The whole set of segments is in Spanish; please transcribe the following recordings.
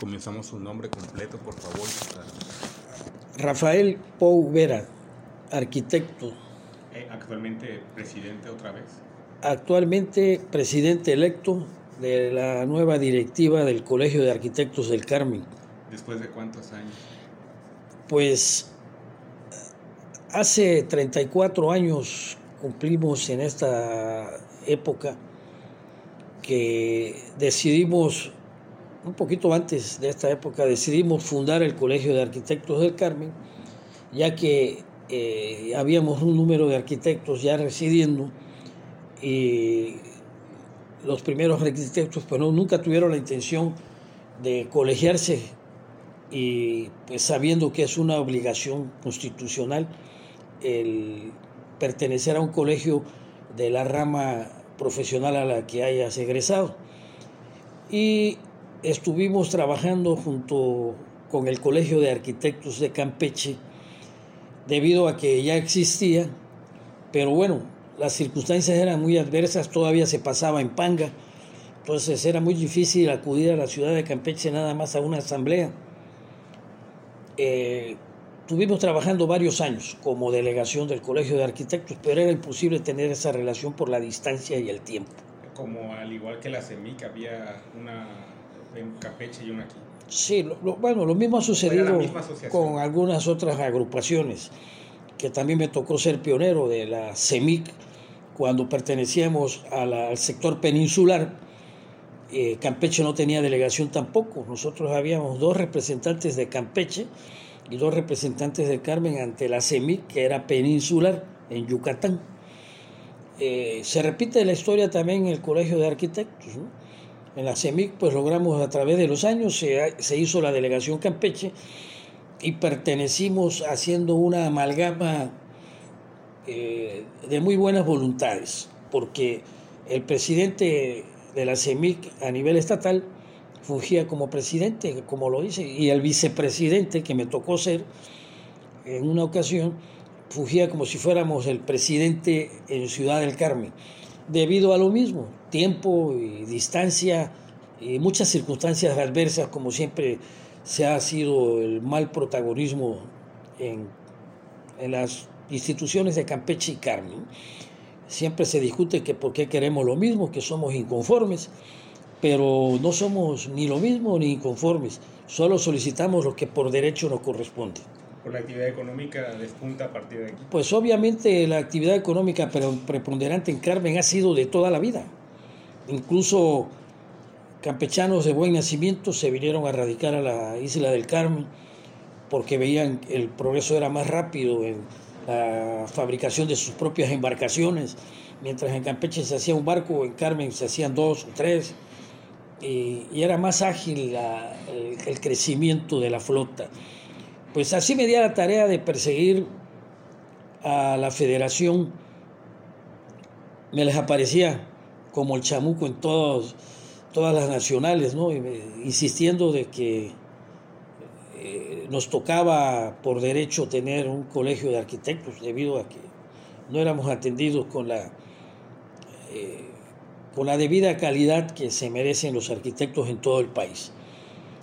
Comenzamos su nombre completo, por favor. Rafael Pou Vera, arquitecto. Eh, actualmente presidente otra vez. Actualmente presidente electo de la nueva directiva del Colegio de Arquitectos del Carmen. ¿Después de cuántos años? Pues hace 34 años cumplimos en esta época que decidimos, un poquito antes de esta época, decidimos fundar el Colegio de Arquitectos del Carmen, ya que eh, habíamos un número de arquitectos ya residiendo y los primeros arquitectos pues nunca tuvieron la intención de colegiarse y pues sabiendo que es una obligación constitucional el pertenecer a un colegio de la rama profesional a la que hayas egresado. Y estuvimos trabajando junto con el Colegio de Arquitectos de Campeche, debido a que ya existía, pero bueno, las circunstancias eran muy adversas, todavía se pasaba en panga, entonces era muy difícil acudir a la ciudad de Campeche nada más a una asamblea. Eh, Estuvimos trabajando varios años como delegación del Colegio de Arquitectos, pero era imposible tener esa relación por la distancia y el tiempo. Como al igual que la CEMIC, había una en Campeche y una aquí. Sí, bueno, lo mismo ha sucedido con algunas otras agrupaciones, que también me tocó ser pionero de la CEMIC cuando pertenecíamos al sector peninsular. Eh, Campeche no tenía delegación tampoco. Nosotros habíamos dos representantes de Campeche y dos representantes del Carmen ante la CEMIC, que era peninsular en Yucatán. Eh, se repite la historia también en el Colegio de Arquitectos. En la CEMIC, pues logramos a través de los años, se, hizo la delegación Campeche y pertenecimos haciendo una amalgama eh, de muy buenas voluntades, porque el presidente de la CEMIC a nivel estatal fungía como presidente, como lo hice, y el vicepresidente que me tocó ser en una ocasión, fungía como si fuéramos el presidente en Ciudad del Carmen, debido a lo mismo, tiempo y distancia y muchas circunstancias adversas, como siempre se ha sido el mal protagonismo en, en las instituciones de Campeche y Carmen. Siempre se discute que por qué queremos lo mismo, que somos inconformes pero no somos ni lo mismo ni inconformes, solo solicitamos lo que por derecho nos corresponde. ¿Por la actividad económica a partir de aquí? Pues obviamente la actividad económica preponderante en Carmen ha sido de toda la vida. Incluso campechanos de buen nacimiento se vinieron a radicar a la isla del Carmen porque veían que el progreso era más rápido en la fabricación de sus propias embarcaciones. Mientras en Campeche se hacía un barco, en Carmen se hacían dos o tres y, era más ágil el, crecimiento de la flota. Pues así me di a la tarea de perseguir a la federación. Me les aparecía como el chamuco en todas las nacionales, insistiendo de que eh, nos tocaba por derecho tener un colegio de arquitectos debido a que no éramos atendidos con la eh, con la debida calidad que se merecen los arquitectos en todo el país.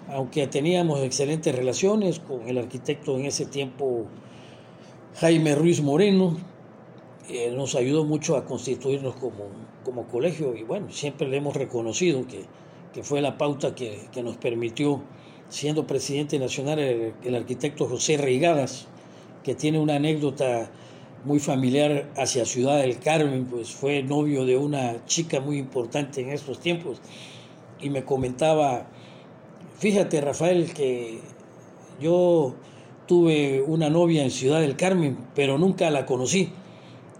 Aunque teníamos excelentes relaciones con el arquitecto en ese tiempo, Jaime Ruiz Moreno, él nos ayudó mucho a constituirnos como, como colegio y bueno, siempre le hemos reconocido que, que fue la pauta que, que, nos permitió, siendo presidente nacional, el, el arquitecto José Reigadas, que tiene una anécdota muy familiar hacia Ciudad del Carmen, pues fue novio de una chica muy importante en estos tiempos y me comentaba, fíjate Rafael que yo tuve una novia en Ciudad del Carmen, pero nunca la conocí.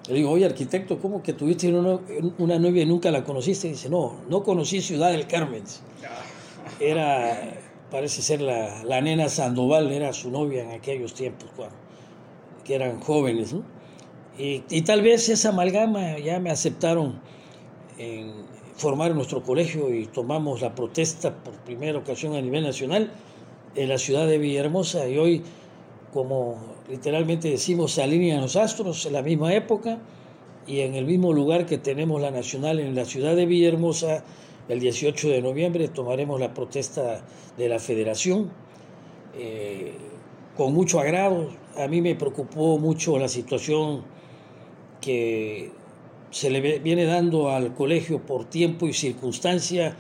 Le digo, oye arquitecto, ¿cómo que tuviste una, novia y nunca la conociste? dice, no, no conocí Ciudad del Carmen. Era, parece ser la, la nena Sandoval, era su novia en aquellos tiempos, cuando, que eran jóvenes, ¿no? Y, tal vez esa amalgama ya me aceptaron en formar nuestro colegio y tomamos la protesta por primera ocasión a nivel nacional en la ciudad de Villahermosa y hoy, como literalmente decimos, se alinean los astros en la misma época y en el mismo lugar que tenemos la nacional en la ciudad de Villahermosa, el 18 de noviembre tomaremos la protesta de la federación eh, con mucho agrado. A mí me preocupó mucho la situación que se le viene dando al colegio por tiempo y circunstancia.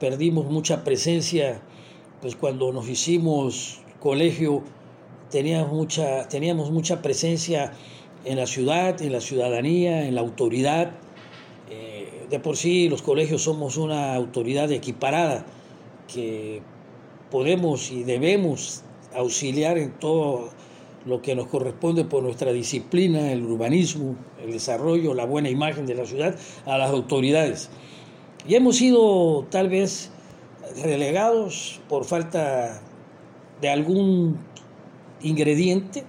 Perdimos mucha presencia, pues cuando nos hicimos colegio teníamos mucha, teníamos mucha presencia en la ciudad, en la ciudadanía, en la autoridad. Eh, de por sí los colegios somos una autoridad equiparada que podemos y debemos auxiliar en todo lo que nos corresponde por nuestra disciplina, el urbanismo, el desarrollo, la buena imagen de la ciudad, a las autoridades. Y hemos sido tal vez relegados por falta de algún ingrediente,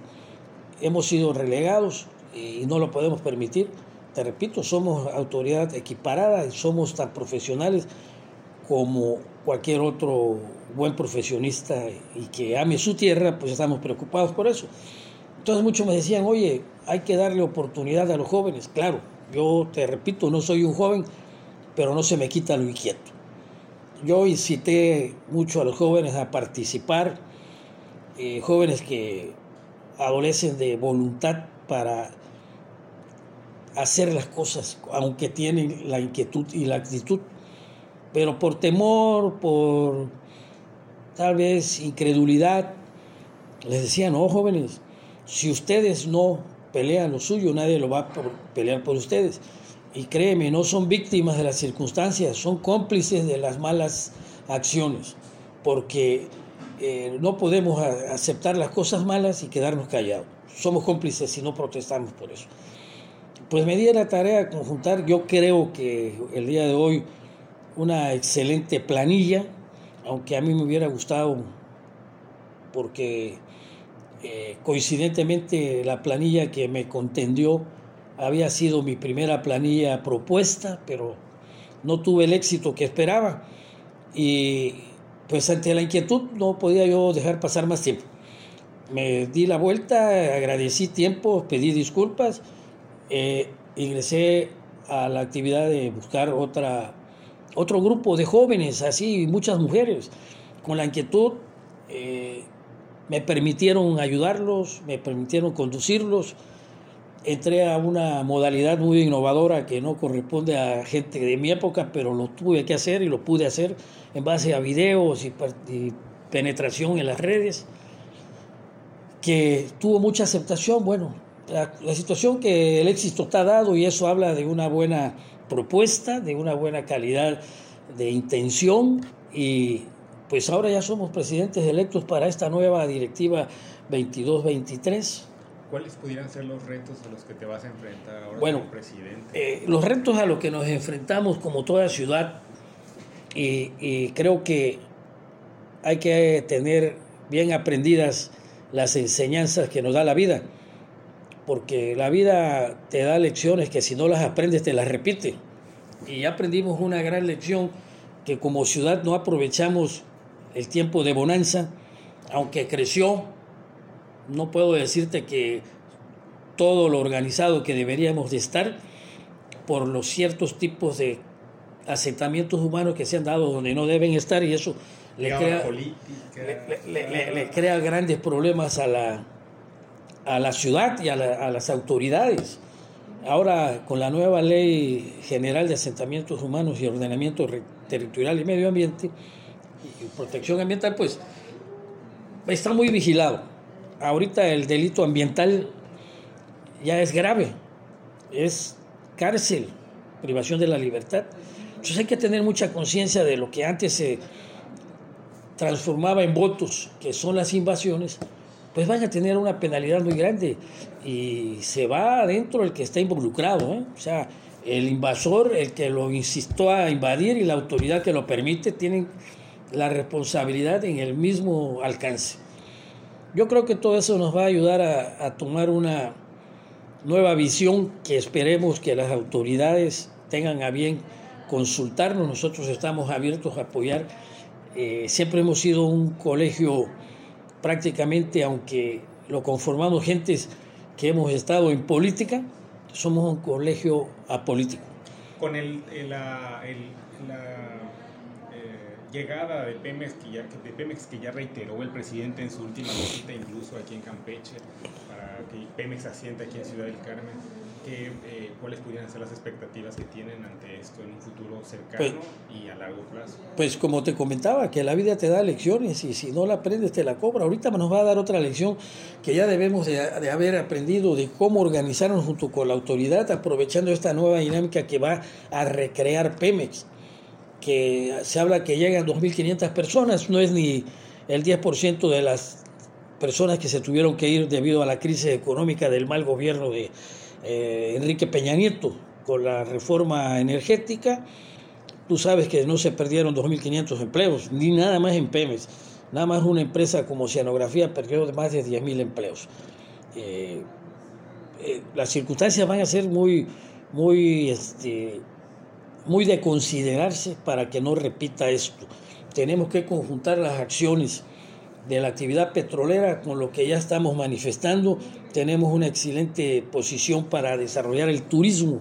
hemos sido relegados y no lo podemos permitir. Te repito, somos autoridad equiparada y somos tan profesionales como cualquier otro buen profesionista y que ame su tierra, pues estamos preocupados por eso. Entonces muchos me decían, oye, hay que darle oportunidad a los jóvenes. Claro, yo te repito, no soy un joven, pero no se me quita lo inquieto. Yo incité mucho a los jóvenes a participar, eh, jóvenes que adolecen de voluntad para hacer las cosas, aunque tienen la inquietud y la actitud, pero por temor, por tal vez incredulidad, les decía, no, jóvenes, si ustedes no pelean lo suyo, nadie lo va a pelear por ustedes. Y créeme, no son víctimas de las circunstancias, son cómplices de las malas acciones, porque eh, no podemos aceptar las cosas malas y quedarnos callados. Somos cómplices si no protestamos por eso. Pues me di la tarea de conjuntar, yo creo que el día de hoy, una excelente planilla, aunque a mí me hubiera gustado, porque eh, coincidentemente la planilla que me contendió había sido mi primera planilla propuesta, pero no tuve el éxito que esperaba. Y pues ante la inquietud no podía yo dejar pasar más tiempo. Me di la vuelta, agradecí tiempo, pedí disculpas, eh, ingresé a la actividad de buscar otra, otro grupo de jóvenes, así muchas mujeres, con la inquietud. Eh, me permitieron ayudarlos, me permitieron conducirlos. Entré a una modalidad muy innovadora que no corresponde a gente de mi época, pero lo tuve que hacer y lo pude hacer en base a videos y, penetración en las redes, que tuvo mucha aceptación. Bueno, la, la, situación que el éxito está dado y eso habla de una buena propuesta, de una buena calidad de intención y pues ahora ya somos presidentes electos para esta nueva directiva 22-23. ¿Cuáles pudieran ser los retos a los que te vas a enfrentar ahora bueno, como presidente? Eh, los retos a los que nos enfrentamos como toda ciudad y, creo que hay que tener bien aprendidas las enseñanzas que nos da la vida, porque la vida te da lecciones que si no las aprendes te las repite. Y ya aprendimos una gran lección que como ciudad no aprovechamos el tiempo de bonanza, aunque creció, no puedo decirte que todo lo organizado que deberíamos de estar por los ciertos tipos de asentamientos humanos que se han dado donde no deben estar y eso le crea, le, crea, grandes problemas a la, a la ciudad y a, a, las autoridades. Ahora, con la nueva ley general de asentamientos humanos y ordenamiento territorial y medio ambiente y protección ambiental, pues está muy vigilado. Ahorita el delito ambiental ya es grave, es cárcel, privación de la libertad. Entonces hay que tener mucha conciencia de lo que antes se transformaba en votos, que son las invasiones, pues van a tener una penalidad muy grande y se va adentro el que está involucrado, ¿eh? o sea, el invasor, el que lo insistió a invadir y la autoridad que lo permite tienen la responsabilidad en el mismo alcance. Yo creo que todo eso nos va a ayudar a, tomar una nueva visión que esperemos que las autoridades tengan a bien consultarnos, nosotros estamos abiertos a apoyar. Eh, siempre hemos sido un colegio prácticamente, aunque lo conformamos gentes que hemos estado en política, somos un colegio apolítico. Con el, la, la eh, llegada de Pemex, que ya, de Pemex que ya reiteró el presidente en su última visita, incluso aquí en Campeche, para que Pemex asienta aquí en Ciudad del Carmen, eh, ¿cuáles pudieran ser las expectativas que tienen ante esto en un futuro cercano pues, y a largo plazo? Pues como te comentaba, que la vida te da lecciones y si no la aprendes te la cobra. Ahorita nos va a dar otra lección que ya debemos de, de haber aprendido de cómo organizarnos junto con la autoridad, aprovechando esta nueva dinámica que va a recrear Pemex, que se habla que llegan 2.500 personas, no es ni el 10% de las personas que se tuvieron que ir debido a la crisis económica del mal gobierno de eh, Enrique Peña Nieto con la reforma energética. Tú sabes que no se perdieron 2.500 empleos, ni nada más en Pemex. Nada más una empresa como Oceanografía perdió más de 10.000 empleos. Eh, eh, las circunstancias van a ser muy, muy, este, muy de considerarse para que no repita esto. Tenemos que conjuntar las acciones de la actividad petrolera con lo que ya estamos manifestando. Tenemos una excelente posición para desarrollar el turismo,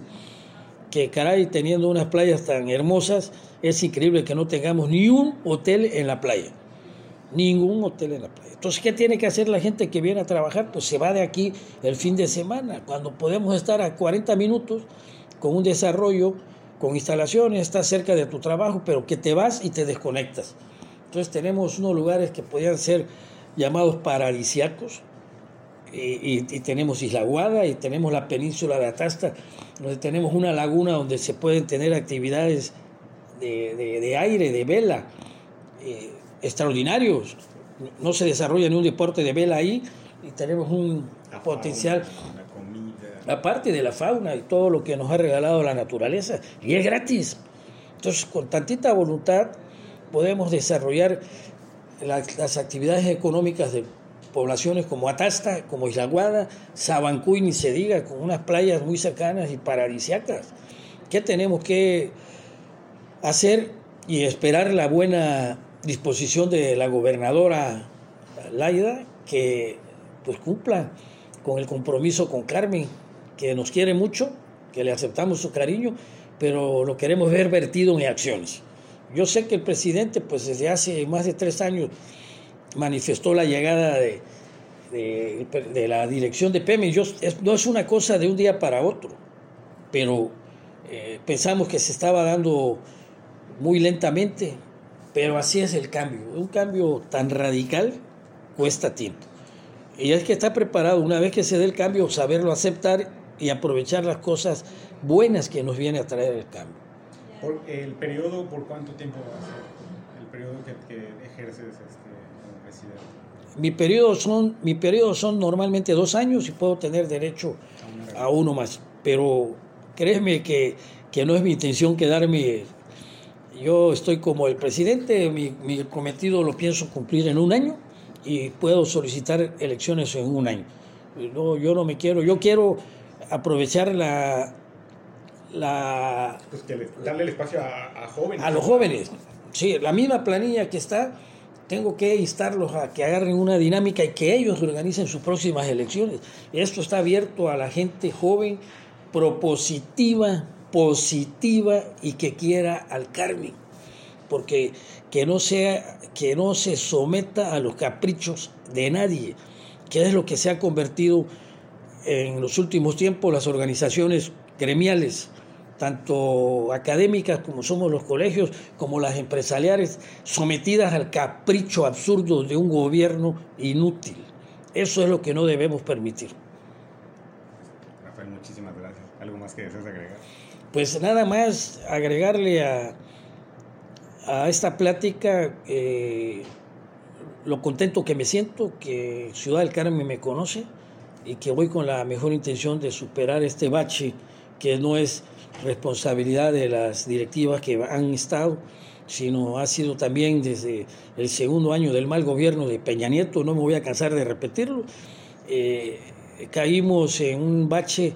que caray, teniendo unas playas tan hermosas, es increíble que no tengamos ni un hotel en la playa. Ningún hotel en la playa. Entonces, ¿qué tiene que hacer la gente que viene a trabajar? Pues se va de aquí el fin de semana, cuando podemos estar a 40 minutos con un desarrollo, con instalaciones, estás cerca de tu trabajo, pero que te vas y te desconectas. Entonces tenemos unos lugares que podrían ser llamados paradisiacos, y, tenemos Isla Guada y tenemos la península de Atasta, donde tenemos una laguna donde se pueden tener actividades de, aire, de vela, eh, extraordinarios. No se desarrolla ni un deporte de vela ahí y tenemos un potencial, aparte de la fauna y todo lo que nos ha regalado la naturaleza, y es gratis. Entonces, con tantita voluntad, podemos desarrollar las, actividades económicas de poblaciones como Atasta, como Isla Guada, Sabancuy, ni se diga, con unas playas muy cercanas y paradisiacas. ¿Qué tenemos que hacer y esperar la buena disposición de la gobernadora Laida que pues cumpla con el compromiso con Carmen, que nos quiere mucho, que le aceptamos su cariño, pero lo queremos ver vertido en acciones. Yo sé que el presidente, pues desde hace más de tres años, manifestó la llegada de, la dirección de Pemex. no es una cosa de un día para otro, pero eh, pensamos que se estaba dando muy lentamente, pero así es el cambio. Un cambio tan radical cuesta tiempo. Y es que está preparado, una vez que se dé el cambio, saberlo aceptar y aprovechar las cosas buenas que nos viene a traer el cambio. ¿El periodo por cuánto tiempo va a ser? ¿El periodo que, ejerces este, como presidente? Mi periodo, son, mi periodo son normalmente dos años y puedo tener derecho a uno más. Pero créeme que, que no es mi intención quedarme. Yo estoy como el presidente, mi, mi cometido lo pienso cumplir en un año y puedo solicitar elecciones en un año. No, yo no me quiero, yo quiero aprovechar la, la... Pues darle el espacio a, jóvenes. A los jóvenes. Sí, la misma planilla que está, tengo que instarlos a que agarren una dinámica y que ellos organicen sus próximas elecciones. Esto está abierto a la gente joven, propositiva, positiva y que quiera al Carmen. Porque que no, sea, que no se someta a los caprichos de nadie, que es lo que se ha convertido en los últimos tiempos las organizaciones gremiales tanto académicas como somos los colegios, como las empresariales, sometidas al capricho absurdo de un gobierno inútil. Eso es lo que no debemos permitir. Rafael, muchísimas gracias. ¿Algo más que deseas agregar? Pues nada más agregarle a, a esta plática eh, lo contento que me siento, que Ciudad del Carmen me conoce y que voy con la mejor intención de superar este bache que no es responsabilidad de las directivas que han estado, sino ha sido también desde el segundo año del mal gobierno de Peña Nieto, no me voy a cansar de repetirlo, eh, caímos en un bache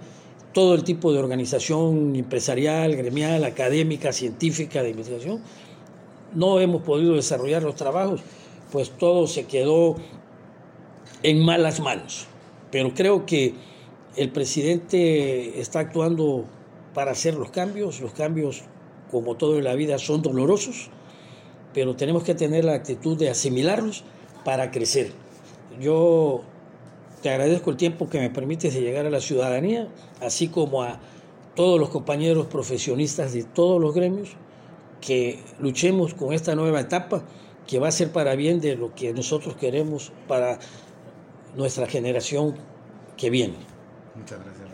todo el tipo de organización empresarial, gremial, académica, científica, de investigación, no hemos podido desarrollar los trabajos, pues todo se quedó en malas manos. Pero creo que el presidente está actuando para hacer los cambios. Los cambios, como todo en la vida, son dolorosos, pero tenemos que tener la actitud de asimilarlos para crecer. Yo te agradezco el tiempo que me permites de llegar a la ciudadanía, así como a todos los compañeros profesionistas de todos los gremios, que luchemos con esta nueva etapa que va a ser para bien de lo que nosotros queremos para nuestra generación que viene. Muchas gracias.